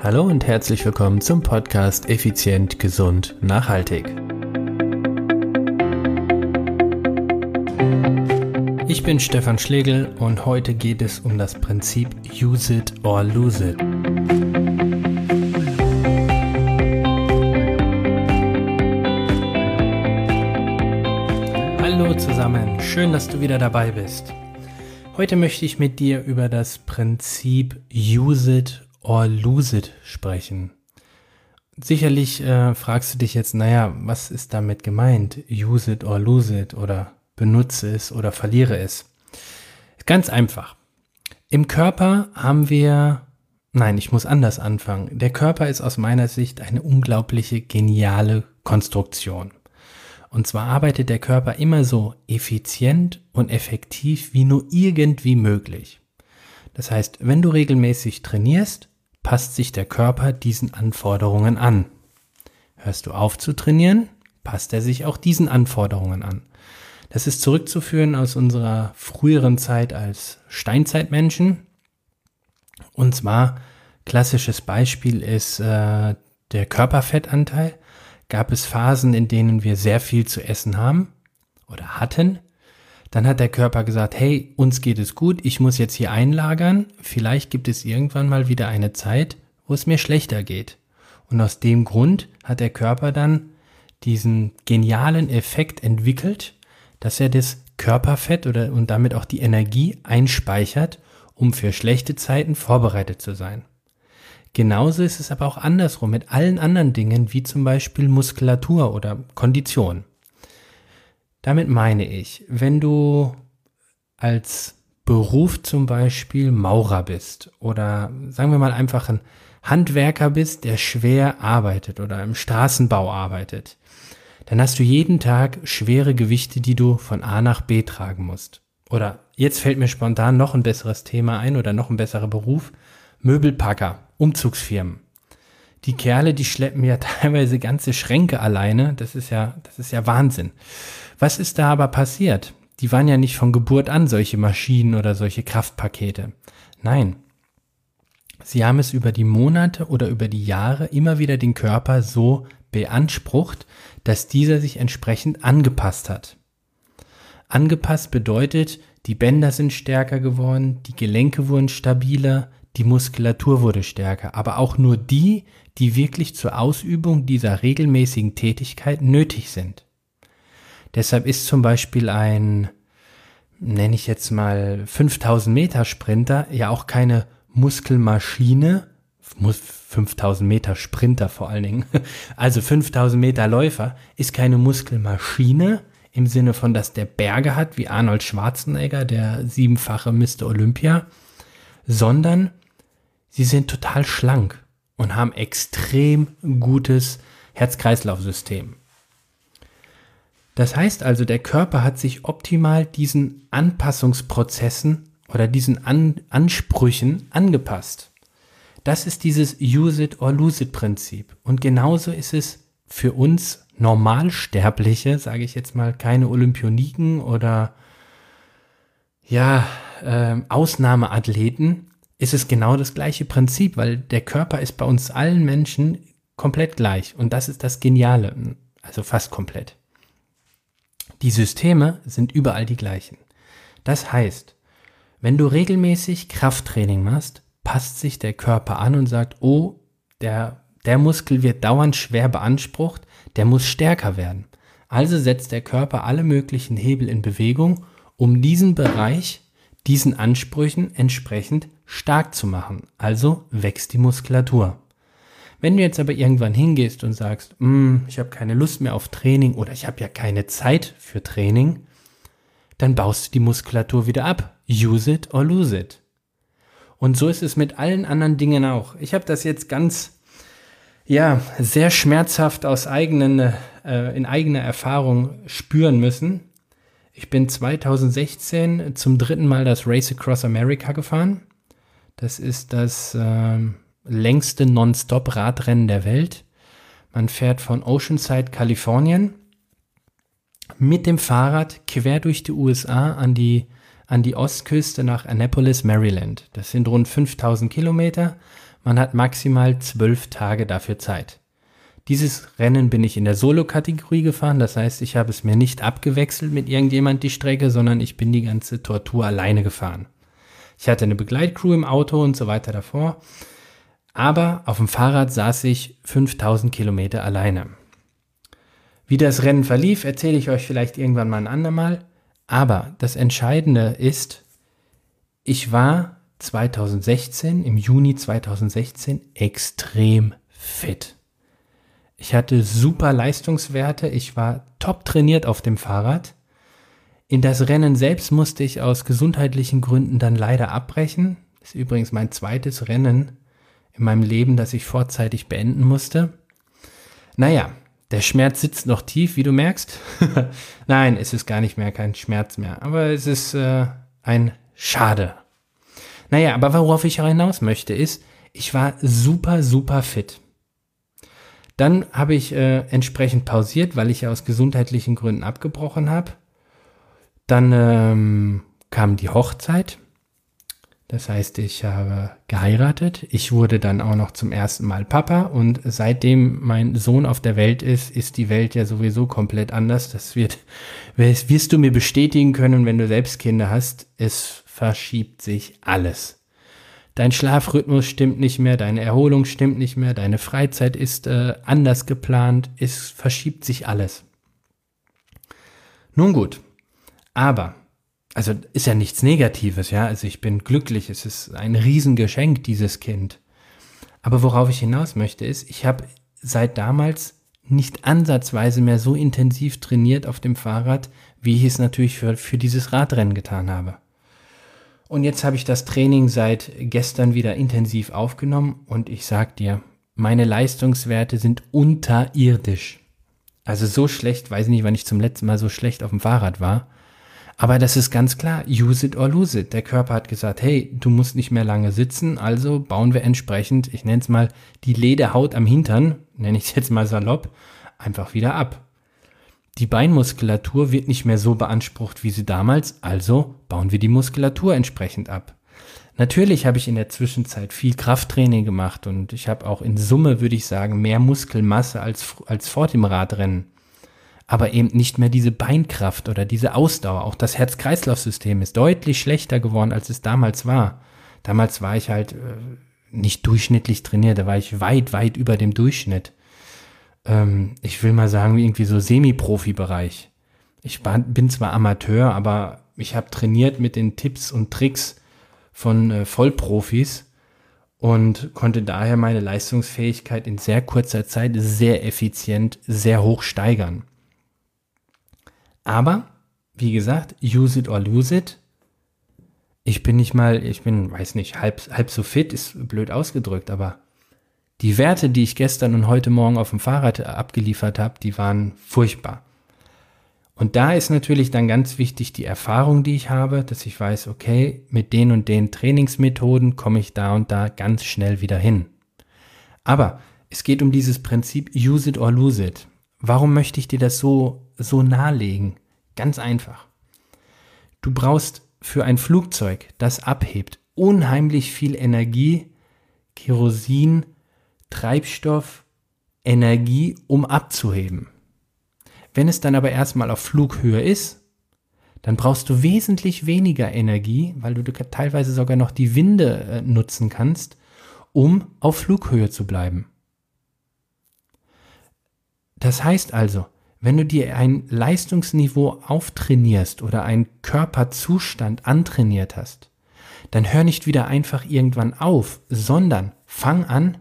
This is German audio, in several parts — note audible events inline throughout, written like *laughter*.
Hallo und herzlich willkommen zum Podcast Effizient, Gesund, Nachhaltig. Ich bin Stefan Schlegel und heute geht es um das Prinzip Use it or lose it. Hallo zusammen, schön, dass du wieder dabei bist. Heute möchte ich mit dir über das Prinzip Use it or lose it sprechen. Sicherlich äh, fragst du dich jetzt, naja, was ist damit gemeint? Use it or lose it oder benutze es oder verliere es. Ganz einfach. Im Körper haben wir, nein, ich muss anders anfangen. Der Körper ist aus meiner Sicht eine unglaubliche, geniale Konstruktion. Und zwar arbeitet der Körper immer so effizient und effektiv wie nur irgendwie möglich. Das heißt, wenn du regelmäßig trainierst, passt sich der Körper diesen Anforderungen an. Hörst du auf zu trainieren, passt er sich auch diesen Anforderungen an. Das ist zurückzuführen aus unserer früheren Zeit als Steinzeitmenschen. Und zwar, klassisches Beispiel ist äh, der Körperfettanteil. Gab es Phasen, in denen wir sehr viel zu essen haben oder hatten. Dann hat der Körper gesagt, hey, uns geht es gut, ich muss jetzt hier einlagern. Vielleicht gibt es irgendwann mal wieder eine Zeit, wo es mir schlechter geht. Und aus dem Grund hat der Körper dann diesen genialen Effekt entwickelt, dass er das Körperfett oder und damit auch die Energie einspeichert, um für schlechte Zeiten vorbereitet zu sein. Genauso ist es aber auch andersrum mit allen anderen Dingen, wie zum Beispiel Muskulatur oder Kondition. Damit meine ich, wenn du als Beruf zum Beispiel Maurer bist oder sagen wir mal einfach ein Handwerker bist, der schwer arbeitet oder im Straßenbau arbeitet, dann hast du jeden Tag schwere Gewichte, die du von A nach B tragen musst. Oder jetzt fällt mir spontan noch ein besseres Thema ein oder noch ein besserer Beruf. Möbelpacker, Umzugsfirmen. Die Kerle, die schleppen ja *laughs* teilweise ganze Schränke alleine. Das ist ja, das ist ja Wahnsinn. Was ist da aber passiert? Die waren ja nicht von Geburt an solche Maschinen oder solche Kraftpakete. Nein. Sie haben es über die Monate oder über die Jahre immer wieder den Körper so beansprucht, dass dieser sich entsprechend angepasst hat. Angepasst bedeutet, die Bänder sind stärker geworden, die Gelenke wurden stabiler, die Muskulatur wurde stärker, aber auch nur die, die wirklich zur Ausübung dieser regelmäßigen Tätigkeit nötig sind. Deshalb ist zum Beispiel ein, nenne ich jetzt mal 5000 Meter Sprinter ja auch keine Muskelmaschine, muss 5000 Meter Sprinter vor allen Dingen, *laughs* also 5000 Meter Läufer, ist keine Muskelmaschine im Sinne von, dass der Berge hat, wie Arnold Schwarzenegger, der siebenfache Mr. Olympia, sondern sie sind total schlank und haben extrem gutes Herz-Kreislauf-System. Das heißt also, der Körper hat sich optimal diesen Anpassungsprozessen oder diesen An Ansprüchen angepasst. Das ist dieses Use it or lose it Prinzip. Und genauso ist es für uns Normalsterbliche, sage ich jetzt mal, keine Olympioniken oder ja, äh, Ausnahmeathleten, ist es genau das gleiche Prinzip, weil der Körper ist bei uns allen Menschen komplett gleich. Und das ist das Geniale, also fast komplett. Die Systeme sind überall die gleichen. Das heißt, wenn du regelmäßig Krafttraining machst, passt sich der Körper an und sagt, oh, der, der Muskel wird dauernd schwer beansprucht, der muss stärker werden. Also setzt der Körper alle möglichen Hebel in Bewegung, um diesen Bereich, diesen Ansprüchen entsprechend stark zu machen. Also wächst die Muskulatur. Wenn du jetzt aber irgendwann hingehst und sagst, mm, ich habe keine Lust mehr auf Training oder ich habe ja keine Zeit für Training, dann baust du die Muskulatur wieder ab. Use it or lose it. Und so ist es mit allen anderen Dingen auch. Ich habe das jetzt ganz, ja, sehr schmerzhaft aus eigenen, äh, in eigener Erfahrung spüren müssen. Ich bin 2016 zum dritten Mal das Race Across America gefahren. Das ist das äh, längste Non-Stop-Radrennen der Welt. Man fährt von Oceanside, Kalifornien, mit dem Fahrrad quer durch die USA an die an die Ostküste nach Annapolis, Maryland. Das sind rund 5000 Kilometer. man hat maximal zwölf Tage dafür Zeit. Dieses Rennen bin ich in der Solo-Kategorie gefahren, das heißt, ich habe es mir nicht abgewechselt mit irgendjemand die Strecke, sondern ich bin die ganze Tortur alleine gefahren. Ich hatte eine Begleitcrew im Auto und so weiter davor, aber auf dem Fahrrad saß ich 5000 Kilometer alleine. Wie das Rennen verlief, erzähle ich euch vielleicht irgendwann mal ein andermal, aber das Entscheidende ist, ich war 2016, im Juni 2016, extrem fit. Ich hatte super Leistungswerte, ich war top trainiert auf dem Fahrrad. In das Rennen selbst musste ich aus gesundheitlichen Gründen dann leider abbrechen. Das ist übrigens mein zweites Rennen in meinem Leben, das ich vorzeitig beenden musste. Naja, der Schmerz sitzt noch tief, wie du merkst. *laughs* Nein, es ist gar nicht mehr kein Schmerz mehr, aber es ist äh, ein Schade. Naja, aber worauf ich hinaus möchte, ist, ich war super, super fit. Dann habe ich äh, entsprechend pausiert, weil ich ja aus gesundheitlichen Gründen abgebrochen habe. Dann ähm, kam die Hochzeit. Das heißt, ich habe geheiratet. Ich wurde dann auch noch zum ersten Mal Papa und seitdem mein Sohn auf der Welt ist, ist die Welt ja sowieso komplett anders. Das wird, wirst du mir bestätigen können, wenn du selbst Kinder hast. Es verschiebt sich alles. Dein Schlafrhythmus stimmt nicht mehr, deine Erholung stimmt nicht mehr, deine Freizeit ist äh, anders geplant, es verschiebt sich alles. Nun gut, aber, also ist ja nichts Negatives, ja, also ich bin glücklich, es ist ein Riesengeschenk, dieses Kind. Aber worauf ich hinaus möchte, ist, ich habe seit damals nicht ansatzweise mehr so intensiv trainiert auf dem Fahrrad, wie ich es natürlich für, für dieses Radrennen getan habe. Und jetzt habe ich das Training seit gestern wieder intensiv aufgenommen und ich sag dir, meine Leistungswerte sind unterirdisch. Also so schlecht, weiß nicht, wann ich zum letzten Mal so schlecht auf dem Fahrrad war. Aber das ist ganz klar, use it or lose it. Der Körper hat gesagt, hey, du musst nicht mehr lange sitzen, also bauen wir entsprechend, ich nenne es mal die Lederhaut am Hintern, nenne ich es jetzt mal salopp, einfach wieder ab. Die Beinmuskulatur wird nicht mehr so beansprucht wie sie damals, also bauen wir die Muskulatur entsprechend ab. Natürlich habe ich in der Zwischenzeit viel Krafttraining gemacht und ich habe auch in Summe, würde ich sagen, mehr Muskelmasse als, als vor dem Radrennen. Aber eben nicht mehr diese Beinkraft oder diese Ausdauer. Auch das Herz-Kreislauf-System ist deutlich schlechter geworden, als es damals war. Damals war ich halt äh, nicht durchschnittlich trainiert, da war ich weit, weit über dem Durchschnitt ähm, ich will mal sagen, irgendwie so Semi-Profi-Bereich. Ich bin zwar Amateur, aber ich habe trainiert mit den Tipps und Tricks von äh, Vollprofis und konnte daher meine Leistungsfähigkeit in sehr kurzer Zeit sehr effizient, sehr hoch steigern. Aber, wie gesagt, use it or lose it. Ich bin nicht mal, ich bin, weiß nicht, halb, halb so fit, ist blöd ausgedrückt, aber die Werte, die ich gestern und heute Morgen auf dem Fahrrad abgeliefert habe, die waren furchtbar. Und da ist natürlich dann ganz wichtig die Erfahrung, die ich habe, dass ich weiß, okay, mit den und den Trainingsmethoden komme ich da und da ganz schnell wieder hin. Aber es geht um dieses Prinzip use it or lose it. Warum möchte ich dir das so, so nahelegen? Ganz einfach. Du brauchst für ein Flugzeug, das abhebt, unheimlich viel Energie, Kerosin, Treibstoff, Energie, um abzuheben. Wenn es dann aber erstmal auf Flughöhe ist, dann brauchst du wesentlich weniger Energie, weil du teilweise sogar noch die Winde äh, nutzen kannst, um auf Flughöhe zu bleiben. Das heißt also, wenn du dir ein Leistungsniveau auftrainierst oder einen Körperzustand antrainiert hast, dann hör nicht wieder einfach irgendwann auf, sondern fang an,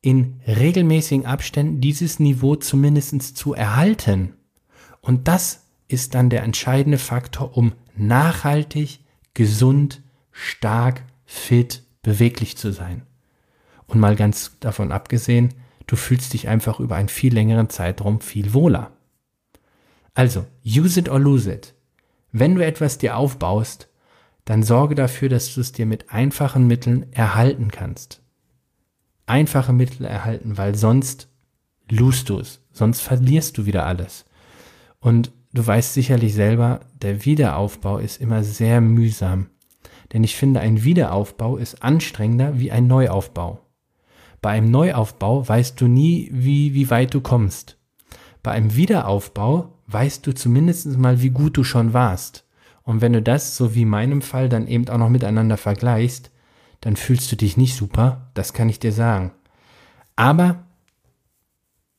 in regelmäßigen Abständen dieses Niveau zumindest zu erhalten. Und das ist dann der entscheidende Faktor, um nachhaltig, gesund, stark, fit, beweglich zu sein. Und mal ganz davon abgesehen, du fühlst dich einfach über einen viel längeren Zeitraum viel wohler. Also, use it or lose it. Wenn du etwas dir aufbaust, dann sorge dafür, dass du es dir mit einfachen Mitteln erhalten kannst einfache Mittel erhalten, weil sonst lust du es, sonst verlierst du wieder alles. Und du weißt sicherlich selber, der Wiederaufbau ist immer sehr mühsam. Denn ich finde, ein Wiederaufbau ist anstrengender wie ein Neuaufbau. Bei einem Neuaufbau weißt du nie, wie, wie weit du kommst. Bei einem Wiederaufbau weißt du zumindest mal, wie gut du schon warst. Und wenn du das, so wie in meinem Fall, dann eben auch noch miteinander vergleichst, dann fühlst du dich nicht super, das kann ich dir sagen. Aber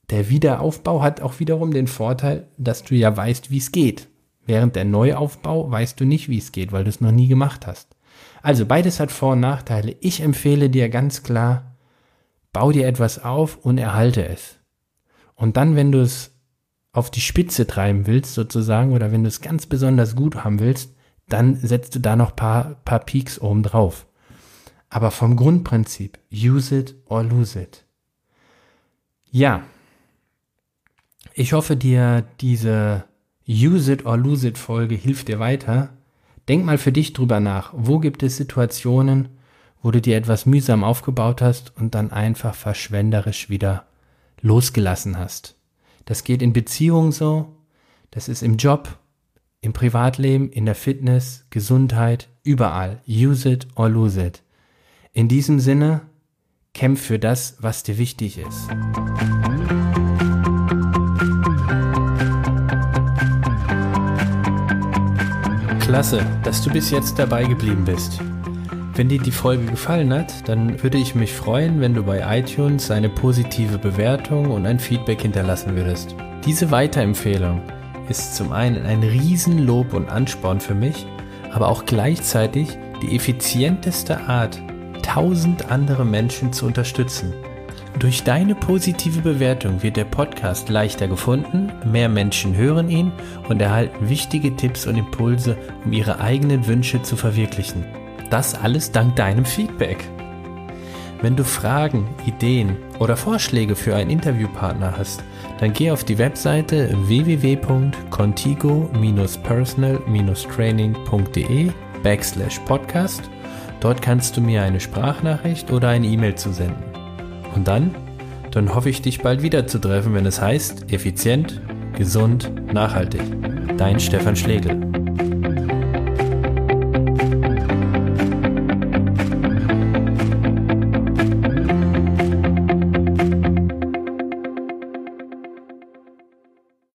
der Wiederaufbau hat auch wiederum den Vorteil, dass du ja weißt, wie es geht. Während der Neuaufbau weißt du nicht, wie es geht, weil du es noch nie gemacht hast. Also beides hat Vor- und Nachteile. Ich empfehle dir ganz klar, bau dir etwas auf und erhalte es. Und dann, wenn du es auf die Spitze treiben willst, sozusagen, oder wenn du es ganz besonders gut haben willst, dann setzt du da noch paar, paar Peaks oben drauf. Aber vom Grundprinzip, use it or lose it. Ja. Ich hoffe dir, diese Use it or lose it Folge hilft dir weiter. Denk mal für dich drüber nach. Wo gibt es Situationen, wo du dir etwas mühsam aufgebaut hast und dann einfach verschwenderisch wieder losgelassen hast? Das geht in Beziehungen so, das ist im Job, im Privatleben, in der Fitness, Gesundheit, überall. Use it or lose it. In diesem Sinne, kämpf für das, was dir wichtig ist. Klasse, dass du bis jetzt dabei geblieben bist. Wenn dir die Folge gefallen hat, dann würde ich mich freuen, wenn du bei iTunes eine positive Bewertung und ein Feedback hinterlassen würdest. Diese Weiterempfehlung ist zum einen ein Riesenlob und Ansporn für mich, aber auch gleichzeitig die effizienteste Art, tausend andere Menschen zu unterstützen. Durch deine positive Bewertung wird der Podcast leichter gefunden, mehr Menschen hören ihn und erhalten wichtige Tipps und Impulse, um ihre eigenen Wünsche zu verwirklichen. Das alles dank deinem Feedback. Wenn du Fragen, Ideen oder Vorschläge für einen Interviewpartner hast, dann geh auf die Webseite www.contigo-personal-training.de backslash podcast. Dort kannst du mir eine Sprachnachricht oder eine E-Mail zusenden. Und dann? Dann hoffe ich, dich bald wieder zu treffen, wenn es heißt, effizient, gesund, nachhaltig. Dein Stefan Schlegel.